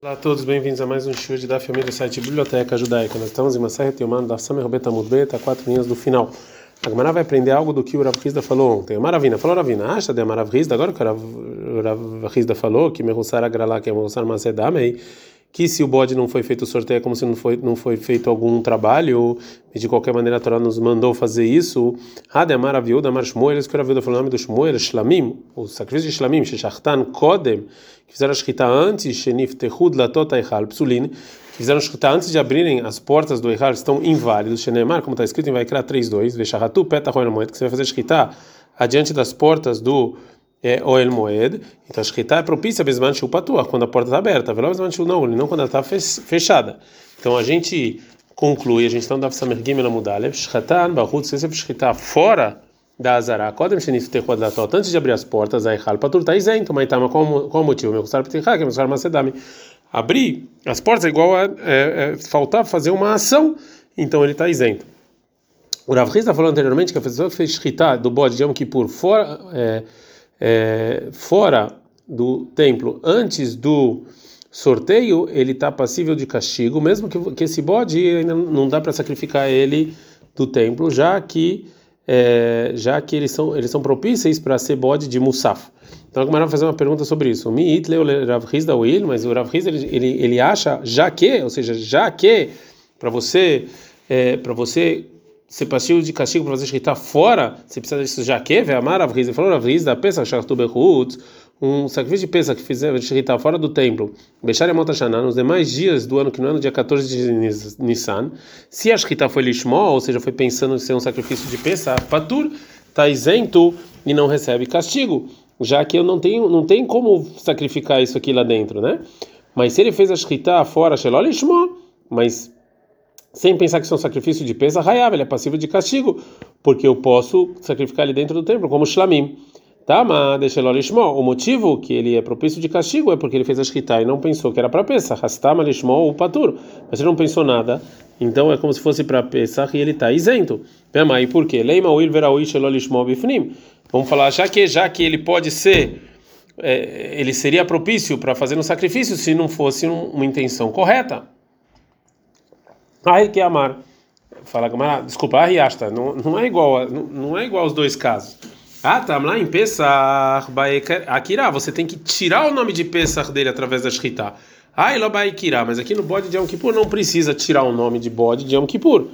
Olá a todos, bem-vindos a mais um show de da família site Biblioteca Judaica. Nós estamos em uma série teomando da Samer Beta Mudbeta, quatro linhas do final. A Gemara vai aprender algo do que o Rav Hizda falou ontem. A Maravina falou Ravina, acha de Marav Hizda, agora que o Rav Hizda falou que Merussar Agralá, que Merussar Macedamei, que se o bode não foi feito o sorteio é como se não foi, não foi feito algum trabalho, e de qualquer maneira a Torá nos mandou fazer isso. Hademar Aviuda, Mar Shmuel, eles que o Aviuda falou o nome do Shmuel, Shlamim, o sacrifício de Shlamim, Shechachtan Kodem, que fizeram a escrita antes, Shenif Tehud Latot Eichal Psulin, fizeram a escrita antes de abrirem as portas do Eichal, estão inválidos, Shenemar, como está escrito em Vaikra 3.2, Veshahatu Petah Roel Moed, que você vai fazer a escrita adiante das portas do é Oel Moed, então a Shkita é propícia Bezman Shu Patuah, quando a porta está aberta, Velo Bezman Shu não, não quando ela está fechada. Então a gente conclui, a gente está no Daf Samer Gimel Amudalev, Shchatan Bahut Sesef Shkita fora da Azara, Kodem Shenif Techod Latot, antes de abrir as portas, a Eichal Patur está isento, mas tá, qual, o motivo? Meu Kusar é Meu Macedami. Abrir as portas é igual a é, é, faltar fazer uma ação, então ele está isento. O Rav está falando anteriormente que a pessoa que fez Shkita do bode de Yom Kippur fora. É, é, fora do templo antes do sorteio, ele está passível de castigo, mesmo que, que esse bode ainda não dá para sacrificar ele do templo, já que é, já que eles são eles são propícios para ser bode de Musaf. Então, a vai fazer uma pergunta sobre isso. Mi itle Rav da Will, mas o Rav ele, ele, ele acha já que, ou seja, já que para você é, para você ser passivo de castigo para fazer está fora, você precisa disso já que, amar a Ele falou a da peça, um sacrifício de peça que fizer está fora do templo, Bechar Motashaná, nos demais dias do ano que não é no dia 14 de Nissan, se a Shkita foi lishmó, ou seja, foi pensando em ser um sacrifício de peça, Patur está isento e não recebe castigo, já que eu não tenho, não tem como sacrificar isso aqui lá dentro, né? Mas se ele fez a Shkita fora, Shelol lishmó, mas sem pensar que isso é sacrifício de peça, raiava, ele é passivo de castigo, porque eu posso sacrificar ele dentro do templo, como Shlamim. Tá, mas deixa O motivo que ele é propício de castigo é porque ele fez a shkita e não pensou que era para peça. Rastama lishmo o patur. Mas ele não pensou nada, então é como se fosse para peça e ele está isento. E por quê? Leima uil veraui shelolishmo bifnim. Vamos falar já que já que ele pode ser é, ele seria propício para fazer um sacrifício se não fosse um, uma intenção Ai que amar. Fala Gamara, desculpa, Riasta, não, não é igual, não, não é igual os dois casos. Ah, tá lá em Pesach, Akira, você tem que tirar o nome de Pesach dele através da Shkita. Ah, Ilobaikira, mas aqui no bode de Yom Kippur não precisa tirar o nome de bode de Yom Kippur.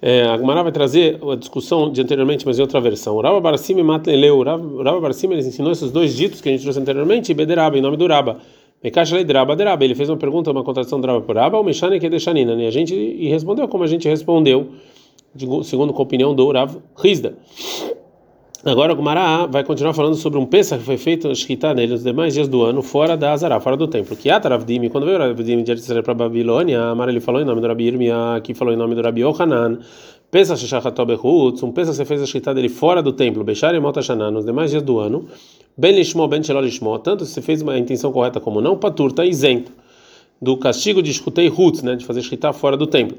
É, a Gemara vai trazer a discussão de anteriormente, mas em outra versão. Raba Barsim e Matleleu. Raba Barsim ele ensinou esses dois ditos que a gente trouxe anteriormente, e Bederaba, em nome do Raba. Ele fez uma pergunta, uma contradição Raba por Raba, o Meshane que é Deixanina, né? A gente e respondeu como a gente respondeu, segundo a opinião do Rav Rizda. Agora o Gumará vai continuar falando sobre um Pesach que foi feito Shkita nele nos demais dias do ano, fora da Azará, fora do templo. Que Ataravdim, quando veio Ravdim de Israel para Babilônia, Amar ele falou em nome do Rabi Irmia, aqui falou em nome do Rabi Yohanan, Pesach Shachatob Behutz, um Pesach você fez a Shkita dele fora do templo, Bechar e Motashanan, nos demais dias do ano, Ben Lishmo, Ben Shelol Lishmo, tanto se fez uma intenção correta como não, Patur está isento do castigo de escutei Hutz, né, de fazer Shkita fora do templo.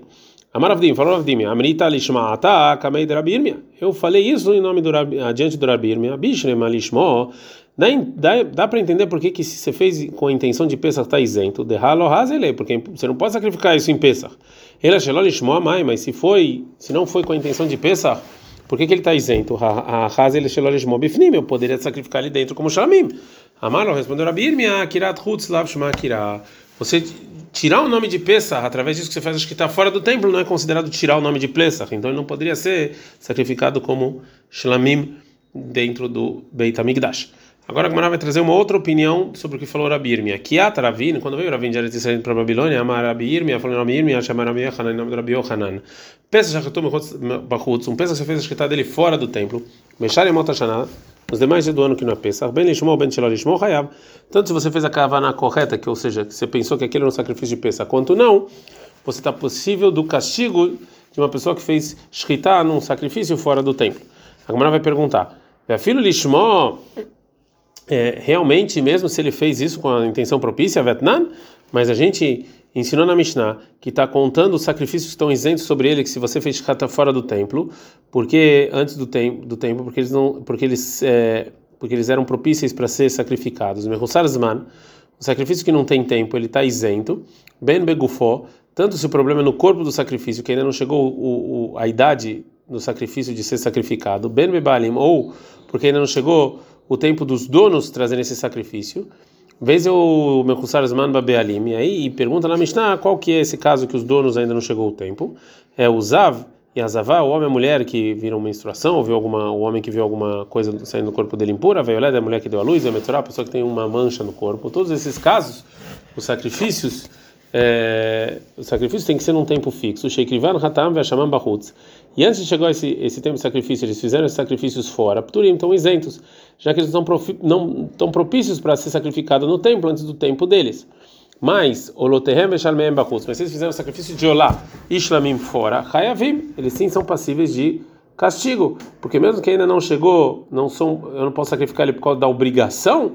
Amaravdim, falou Ravdim, Amrita Lishma'ata Kamei de Rabirmia. Eu falei isso em nome do adiante do Rabirmia. Bishrema Lishmo. Dá, dá, dá para entender por que, que se você fez com a intenção de Pesach está isento. Derralo Hazele, porque você não pode sacrificar isso em Pesach. Ele achou Amai, mas se foi, se não foi com a intenção de Pesach, por que, que ele está isento? A Bifnim, eu poderia sacrificar ali dentro como Shamim. Amaro respondeu Rabirmia, Kirat Hutz Lav Shema. Você tirar o nome de Pesach, através disso que você faz, acho que está fora do templo, não é considerado tirar o nome de Pesach, então ele não poderia ser sacrificado como Shlamim dentro do Beit HaMikdash. Agora a Gemara vai trazer uma outra opinião sobre o que falou Rabi Irmia. Kiat Ravin, quando veio Ravin de Eretz para a Babilônia, amar Rabi Irmia, falou Rabi Irmia, chamar Rabi Yohanan, em nome do Rabi Yohanan. Pesach Shachatum Bachutz, um Pesach você fez a escrita dele fora do templo, Meshar Yemot HaShanah, os demais dias do ano que não é Pesach, Ben Lishmo, Ben Shelol Lishmo, Hayav. Tanto se você fez a kavaná correta, que ou seja, que você pensou que aquele era um sacrifício de Pesach, quanto não, você está possível do castigo de uma pessoa que fez shkita num sacrifício fora do templo. A Gemara vai perguntar: filho Lishmo, é, realmente, mesmo se ele fez isso com a intenção propícia, Vietnã, mas a gente ensinou na Mishnah que está contando os sacrifícios que estão isentos sobre ele, que se você fez shkata fora do templo, porque antes do, tem, do templo, porque eles não, porque eles, é, porque eles eram propícios para ser sacrificados. Mehussar Zman, o sacrifício que não tem tempo, ele está isento. Ben begufó, tanto se o problema é no corpo do sacrifício, que ainda não chegou o, o, a idade do sacrifício de ser sacrificado, Ben bebalim, ou porque ainda não chegou o tempo dos donos trazerem esse sacrifício. Vez o Mechusar Zman Babealim, e aí pergunta na Mishnah qual que é esse caso que os donos ainda não chegou o tempo. É o Zav e a Zavá, o homem e a mulher que viram menstruação, ou viu alguma, o homem que viu alguma coisa saindo do corpo dele impura, veio olhar da mulher que deu a luz, a metorá, a pessoa que tem uma mancha no corpo. Todos esses casos, os sacrifícios, é, os sacrifícios tem que ser num tempo fixo. Sheikrivan Hatam Veshamam Bahutz. E antes de chegar esse, esse tempo de sacrifício, eles fizeram esses sacrifícios fora, Pturim, estão isentos, já que eles não estão propícios para ser sacrificados no templo antes do tempo deles. Mas, Olotehem Veshalmeem Bahutz, mas se eles fizeram o sacrifício de Olá e Shlamim fora, Hayavim, eles sim são passíveis de castigo, porque mesmo que ainda não chegou, não são, eu não posso sacrificar ele por causa da obrigação,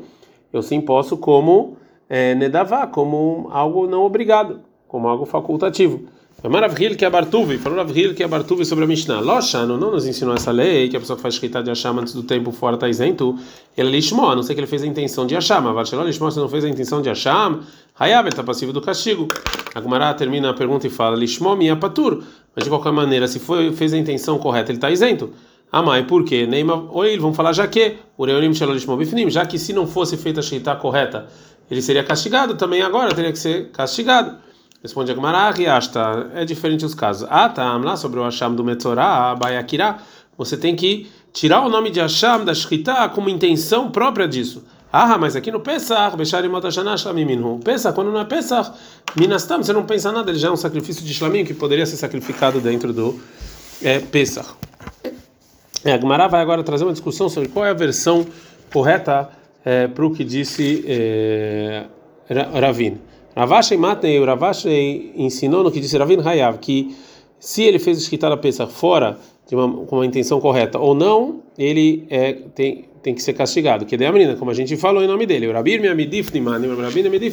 eu sim posso como é, Nedavá, como algo não obrigado, como algo facultativo. Maravilha que é Bartuvi, falou Maravilha que é Bartuvi sobre a Mishnah. Loshano não nos ensinou essa lei que a pessoa que faz escrita de Acham antes do tempo fora está isento. Ele lishmó, a não ser que ele fez a intenção de Acham. Varcheló lishmó, se não fez a intenção de Acham, Hayab, ele está passivo do castigo. A Gumará termina a pergunta e fala lishmó minha patur. Mas de qualquer maneira, se foi, fez a intenção correta, ele está isento. Amai, por quê? Neima, oi, vão falar já que, Ureonim Shalom Lishmó Bifnim, já que se não fosse feita a Sheitá correta, ele seria castigado também agora, teria que ser castigado. Responde Agmará, Riasta, é diferente os casos. Ah, tá, lá sobre o Hasham do Metzorah, Baiakirá, você tem que tirar o nome de Hasham da Shkita como intenção própria disso. Ah, mas aqui no Pesach, Besharim Otashana Shlamim Pesach, quando não é Pesach, Minastam, você não pensa nada, ele já é um sacrifício de Shlamim que poderia ser sacrificado dentro do é, Pesach. É, vai agora trazer uma discussão sobre qual é a versão correta é, para o que disse é, Ravin. Ravashi Matnei, o Ravashi ensinou no que disse Ravin Hayav, que se ele fez escritar a Pesach fora uma, com uma intenção correta ou não, ele é, tem, tem que ser castigado. Que é a menina, como a gente falou em nome dele. O Rabir Miamidifni,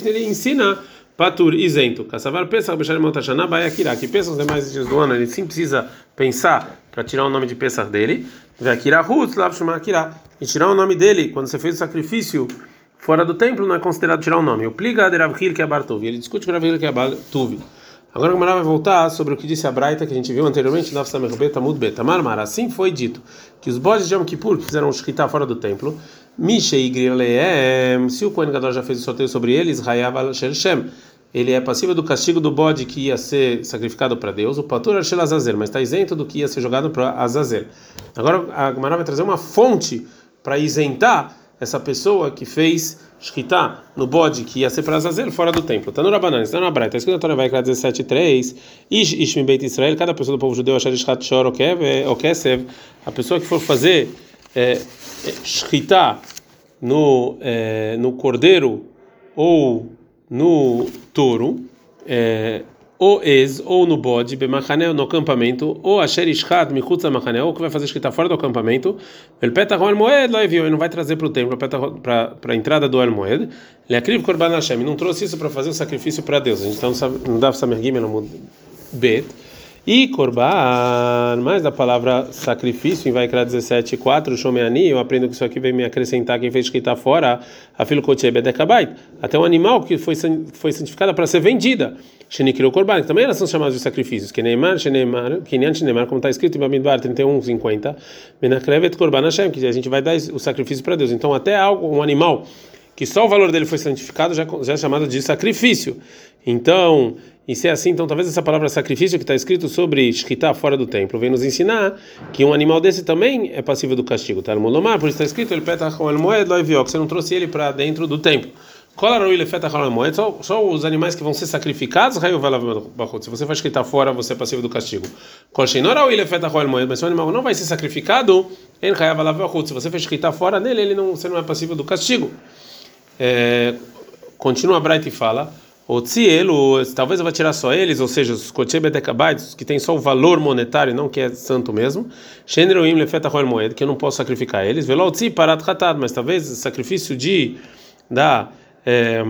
ele ensina patur isento. Kassavar Pesach, Bechar Montashana, Baiakira. Que Pesach os demais dias do ano, ele sim precisa pensar para tirar o nome de Pesach dele. Veakira Hutz, Lavshumakira. E tirar o nome dele, quando você fez o sacrifício fora do templo não é considerado tirar o nome. O pliga de Rav que. Ele discute com Rav que é. Agora o Mará vai voltar sobre o que disse a Braita que a gente viu anteriormente na Samerbeta Mudbeta. Marmar, assim foi dito que os bodes de Yom Kippur que fizeram shkita fora do templo, Misha e Grileem, se o Kohen Gadol já fez o sorteio sobre eles, Hayav al Shem, ele é passível do castigo do bode que ia ser sacrificado para Deus, o Patur Arshel Azazel, mas está isento do que ia ser jogado para Azazel. Agora a Gemara vai trazer uma fonte para isentar essa pessoa que fez shkita no bode que ia ser para Azazel fora do templo. Está no Rabanan, está na Braita, está escrito na Torá, vai 17.3, Ish Ish Beit Israel, cada pessoa do povo judeu achar shkat shor ou kesev, a pessoa que for fazer é, shkita no, é, no cordeiro ou no touro, é, ou ex, ou no bode, bemachanel, no acampamento, ou asher ishad, michutz machanel, ou que vai fazer escrita fora do acampamento, ele peta el moed, lá ele não vai trazer para o templo, para a entrada do el moed, ele acriv korban Hashem, não trouxe isso para fazer o sacrifício para Deus, a gente então não dá gimel no bet, e korban, mais da palavra sacrifício, em Vaikra 17, 4, Shomeani, eu aprendo que isso aqui vem me acrescentar quem fez escrita fora, a filo bedekabait, até um animal que foi, foi santificado para ser vendida, Shenikiro Korban, que também elas são chamadas de sacrifícios. Que Neymar, Sheneymar, Kinyan Sheneymar, como está escrito em Bamidbar 31, 50, Menakrevet Korban Hashem, que a gente vai dar o sacrifício para Deus. Então, até algo, um animal que só o valor dele foi santificado já, já é chamado de sacrifício. Então, e se é assim, então talvez essa palavra sacrifício que está escrito sobre Shkita fora do templo vem nos ensinar que um animal desse também é passível do castigo. Tá Molomar, por isso está escrito, ele que você não trouxe ele para dentro do templo. Só, só os animais que vão ser sacrificados, se você faz está fora, você é passivo do castigo. Mas se o animal não vai ser sacrificado, se você fez está fora nele, ele não, você não é passivo do castigo. É, continua a Bright e fala. O tzielo, talvez eu vá tirar só eles, ou seja, os kochebedekabaitos, que tem só o valor monetário, não que é santo mesmo. Shenroim lefeta moed, que eu não posso sacrificar eles. Velo tzi parat mas talvez o sacrifício de da é,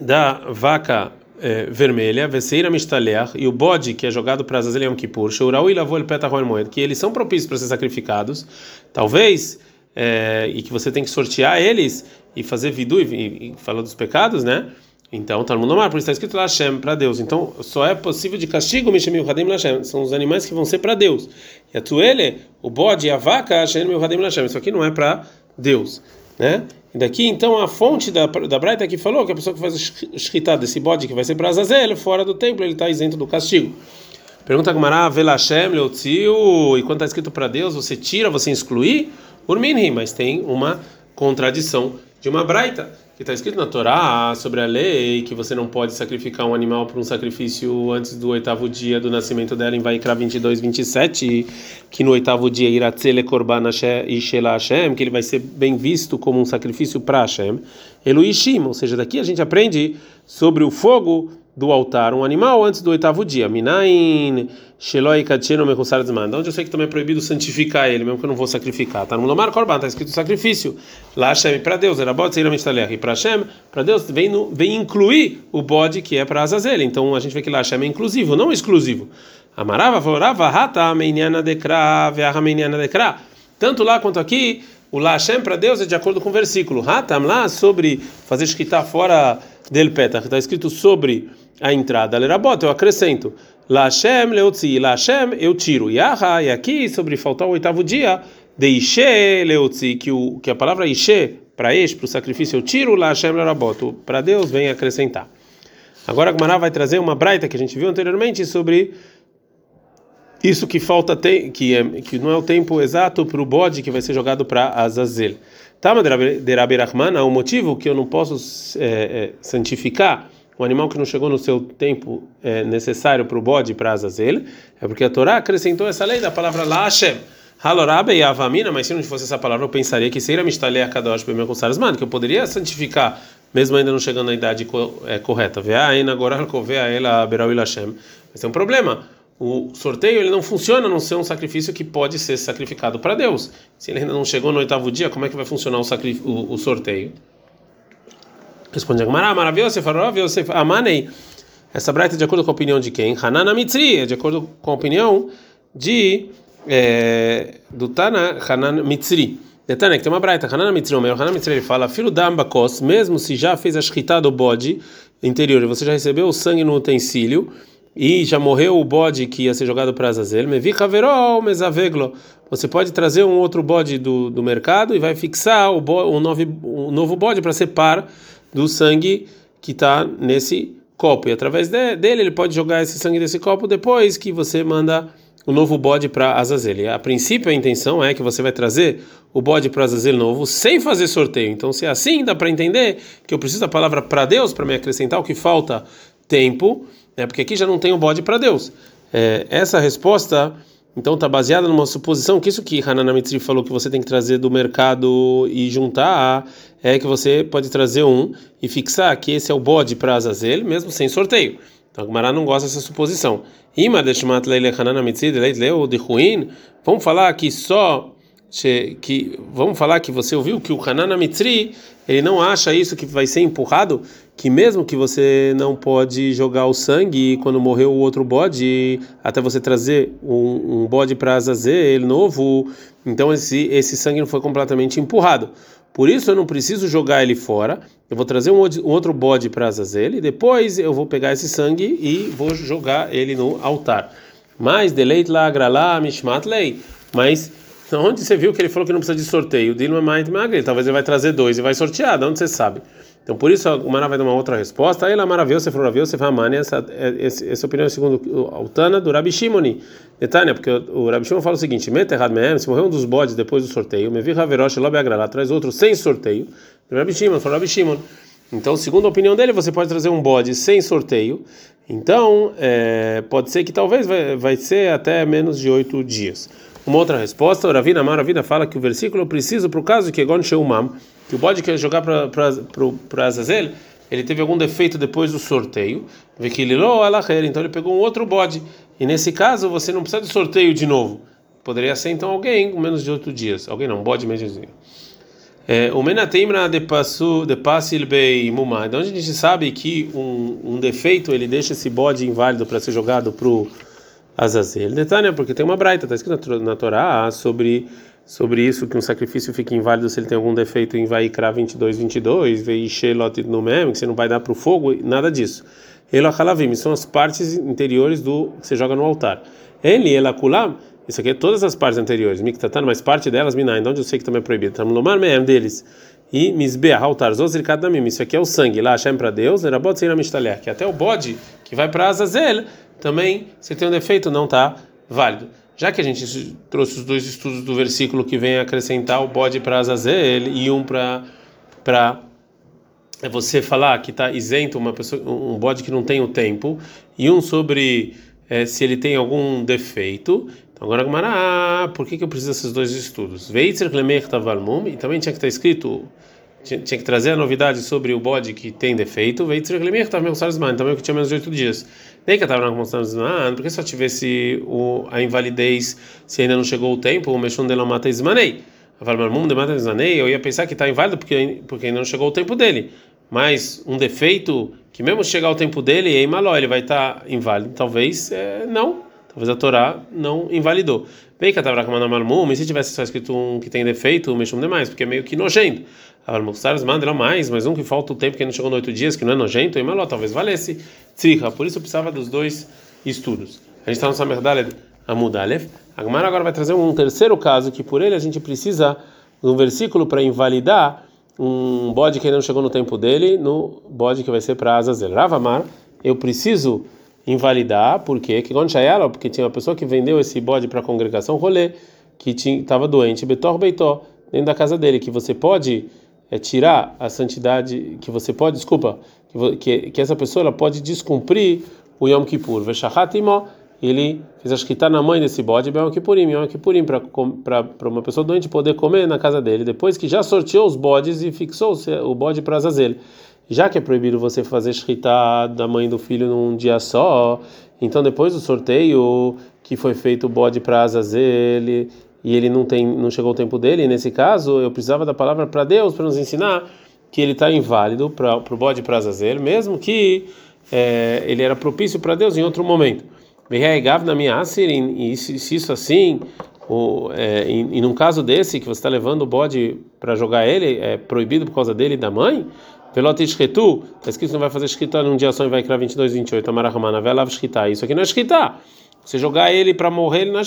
da vaca é, vermelha, Veseira Mistaleach, e o bode que é jogado para Azazel Yom Kippur, Shourau e Lavou El Petahol Moed, que eles são propícios para ser sacrificados, talvez é, e que você tem que sortear eles e fazer vidu e, e, e dos pecados, né? Então, tá no mundo mar, por isso está escrito Hashem para Deus. Então, só é possível de castigo Mishemil Hadim Hashem. São os animais que vão ser para Deus. E a tuele, o bode e a vaca, Hashem Hadim Hashem. Isso aqui não é para Deus, né? E daqui, então, a fonte da, da Braita que falou que a pessoa que faz o shkita desse bode que vai ser para Azazel, fora do templo, ele está isento do castigo. Pergunta Gmará, Velashem, Leotziu, e quando está escrito para Deus, você tira, você exclui? Urminhi, mas tem uma contradição de uma Braita que está escrito na Torá sobre a lei que você não pode sacrificar um animal por um sacrifício antes do oitavo dia do nascimento dela em Vaikra 22, 27, que no oitavo dia iratzele korban ishela Hashem, que ele vai ser bem visto como um sacrifício para Hashem. Eloishim, ou seja, daqui a gente aprende sobre o fogo do altar um animal antes do oitavo dia. Minain Sheloi Kacheno Mechusar Zman. Onde eu sei que também é proibido santificar ele, mesmo que eu não vou sacrificar. Tá no Lomar Korban, está escrito sacrifício. Lá Hashem para Deus, era bode Seira Mishtalech. E para Hashem, para Deus, vem, no, vem incluir o bode que é para Azazel. Então a gente vê que lá Hashem é inclusivo, não exclusivo. Amarava, Vorava, Hata, Meiniana Dekra, Veaha. Tanto lá quanto aqui, o La Hashem para Deus é de acordo com o versículo. Hatam lá sobre fazer escritar fora dele petach, está escrito sobre a entrada. Lerabot, eu acrescento. Lashem leotzi, Lashem eu tiro. Yaha, e aqui sobre faltar o oitavo dia, de Ishe leotzi, que, o, que a palavra Ishe, para este, para o sacrifício eu tiro, Lashem lerabot, para Deus vem acrescentar. Agora a Gmará vai trazer uma braita que a gente viu anteriormente sobre isso que falta tem, que é que não é o tempo exato para o bode que vai ser jogado para Azazel. Tama de Rabi Rahman, o motivo que eu não posso é, é, santificar um animal que não chegou no seu tempo é, necessário para o bode para Azazel, é porque a Torá acrescentou essa lei da palavra La Hashem. Halorabe e Avamina, mas se não fosse essa palavra, eu pensaria que seria Mistalei Akadosh Bemekusarsman, que eu poderia santificar, mesmo ainda não chegando na idade é, correta. Veain agora Kovea ela Berau Hashem. Mas tem um problema. O sorteio ele não funciona a não ser um sacrifício que pode ser sacrificado para Deus. Se ele ainda não chegou no oitavo dia, como é que vai funcionar o, o, o sorteio? Responde Agmará, maravilhoso, você falou, Yosef, amanei. Essa braita é de acordo com a opinião de quem? Hanana Mitri, é de acordo com a opinião de é, do Tana Hanan Mitzri. Detana, que tem uma braita, Hanan Mitzri, o meu Hanan Mitzri, ele fala, filho da Ambakos, mesmo se já fez a shkita do bode interior, você já recebeu o sangue no utensílio, e já morreu o bode que ia ser jogado para Azazel, me vi caverol, mesaveglo. Você pode trazer um outro bode do, do mercado e vai fixar o, bo, novo, um novo bode para ser par do sangue que está nesse copo. E através de, dele, ele pode jogar esse sangue desse copo depois que você manda o novo bode para Azazel. E a princípio, a intenção é que você vai trazer o bode para Azazel novo sem fazer sorteio. Então, se é assim, dá para entender que eu preciso da palavra para Deus para me acrescentar o que falta tempo, né? porque aqui já não tem o bode para Deus. É, essa resposta então está baseada numa suposição que isso que Hanan falou que você tem que trazer do mercado e juntar é que você pode trazer um e fixar que esse é o bode para Azazel, mesmo sem sorteio. Então a Gemara não gosta dessa suposição. Ima deshmat leile Hanan Mitri leu de ruim. Vamos falar que só que vamos falar que você ouviu que o Hanan Mitri ele não acha isso que vai ser empurrado, que mesmo que você não pode jogar o sangue quando morreu o outro bode, até você trazer um, um bode para Azazel novo, então esse esse sangue não foi completamente empurrado. Por isso eu não preciso jogar ele fora. Eu vou trazer um, um outro bode para Azazel e depois eu vou pegar esse sangue e vou jogar ele no altar. Mas deleit la agrala mishmat lei. Mas então, onde você viu que ele falou que não precisa de sorteio? Dilma Mind Magri, talvez ele vai trazer dois e vai sortear, de onde você sabe? Então, por isso, o Mara vai dar uma outra resposta. Aí, ela maravilhou, você falou, viu, você foi Amani, essa, essa, essa opinião é segundo o Altana do Rabi Shimoni. Netânia, porque o, o Rabi Shimon fala o seguinte: Meterrad Mehem, se morreu um dos bodes depois do sorteio, me vi Haverosh Lobe Agrala, traz outro sem sorteio. Rabi Shimon, falou Rabi Shimon. Então, segundo a opinião dele, você pode trazer um bode sem sorteio. Então, é, pode ser que talvez vai, vai ser até menos de oito dias. Uma outra resposta, o Ravina Maravina fala que o versículo precisa para o caso que Egon Sheumam, que o bode quer jogar para Azazel, ele teve algum defeito depois do sorteio, então ele pegou um outro bode. E nesse caso você não precisa de sorteio de novo. Poderia ser então alguém com menos de oito dias. Alguém não, bode mesmo. É, o Menateimra de Passil Bei Mumá. Então a gente sabe que um, um defeito ele deixa esse bode inválido para ser jogado para o Azazel. Netânia, porque tem uma braita, está escrito na Torá sobre sobre isso que um sacrifício fica inválido se ele tem algum defeito em Vaikra 22, 22, Veishelot no mem, que você não vai dar para o fogo, nada disso. Elohalavim, são as partes interiores do que você joga no altar. Ele, Elakulam, isso aqui é todas as partes anteriores. Miktatan, mas parte delas, Minai, onde eu sei que também é proibido. Tamlomar meem deles. E Misbeah, altar, Zozrikat Damim, isso aqui é o sangue. Lá, Hashem para Deus, Erabot Seira Mishtalher, que até o bode que vai para Azazel, também, se tem um defeito, não está válido. Já que a gente trouxe os dois estudos do versículo que vem acrescentar o bode para Azazel e um para para é você falar que está isento uma pessoa um bode que não tem o tempo e um sobre é, se ele tem algum defeito. Então agora ah, por que, que eu preciso desses dois estudos? Veitzer Tavalmum e também tinha que estar escrito tinha, tinha, que trazer a novidade sobre o bode que tem defeito. Veitzer Klemer Tavalmum também que tinha menos de oito dias nem que estava na porque se só tivesse o, a invalidez se ainda não chegou o tempo, o mexão dela mata Ismanei. Eu ia pensar que está inválido porque, porque ainda não chegou o tempo dele. Mas um defeito que mesmo chegar o tempo dele, em maló, ele vai estar tá inválido. Talvez é, não. Talvez a Torá não invalidou. Bem que a Tavra mas se tivesse só escrito um que tem defeito, o mexum demais, porque é meio que nojento. Avalmuxares mandam mais, mas um que falta o tempo que não chegou no oito dias, que não é nojento, e maló, talvez valesse tzricha. Por isso precisava dos dois estudos. A gente está no Samer Daled Amud Aleph. A Gemara agora vai trazer um terceiro caso, que por ele a gente precisa de um versículo para invalidar um bode que ainda não chegou no tempo dele, no bode que vai ser para Azazel. Ravamar, eu preciso invalidar, por quê? Que ela, porque tinha uma pessoa que vendeu esse bode para a congregação rolê, que estava doente, Betor Beitó, dentro da casa dele, que você pode é, tirar a santidade, que você pode, desculpa, que, que, que essa pessoa ela pode descumprir o Yom Kippur. Veshachatimó, ele fez a shkita na mãe desse bode, Yom Kippurim, Yom Kippurim, para uma pessoa doente poder comer na casa dele, depois que já sorteou os bodes e fixou o bode para Azazel já que é proibido você fazer shkita da mãe do filho num dia só, então depois do sorteio que foi feito o bode para Azazel e ele não tem, não chegou o tempo dele, nesse caso eu precisava da palavra para Deus para nos ensinar que ele está inválido para o bode para Azazel, mesmo que é, ele era propício para Deus em outro momento. na minha e se isso assim, o, é, e, e num caso desse que você está levando o bode para jogar ele, é proibido por causa dele e da mãe, Velot Shketu, está escrito que não vai fazer Shkita num dia só e vai criar 22, 28. Amarahmana, Velav Shkita. Isso aqui não é Shkita. Você jogar ele para morrer, ele não é.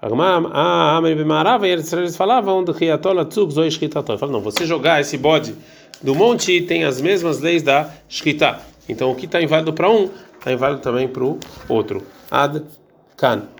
Ah, Amar Bimarava, e eles falavam do Riatola Tzug Zoi Shkitato. Fala, não, você jogar esse bode do monte tem as mesmas leis da Shkita. Então o que está inválido para um, está inválido também para o outro. Ad Kan.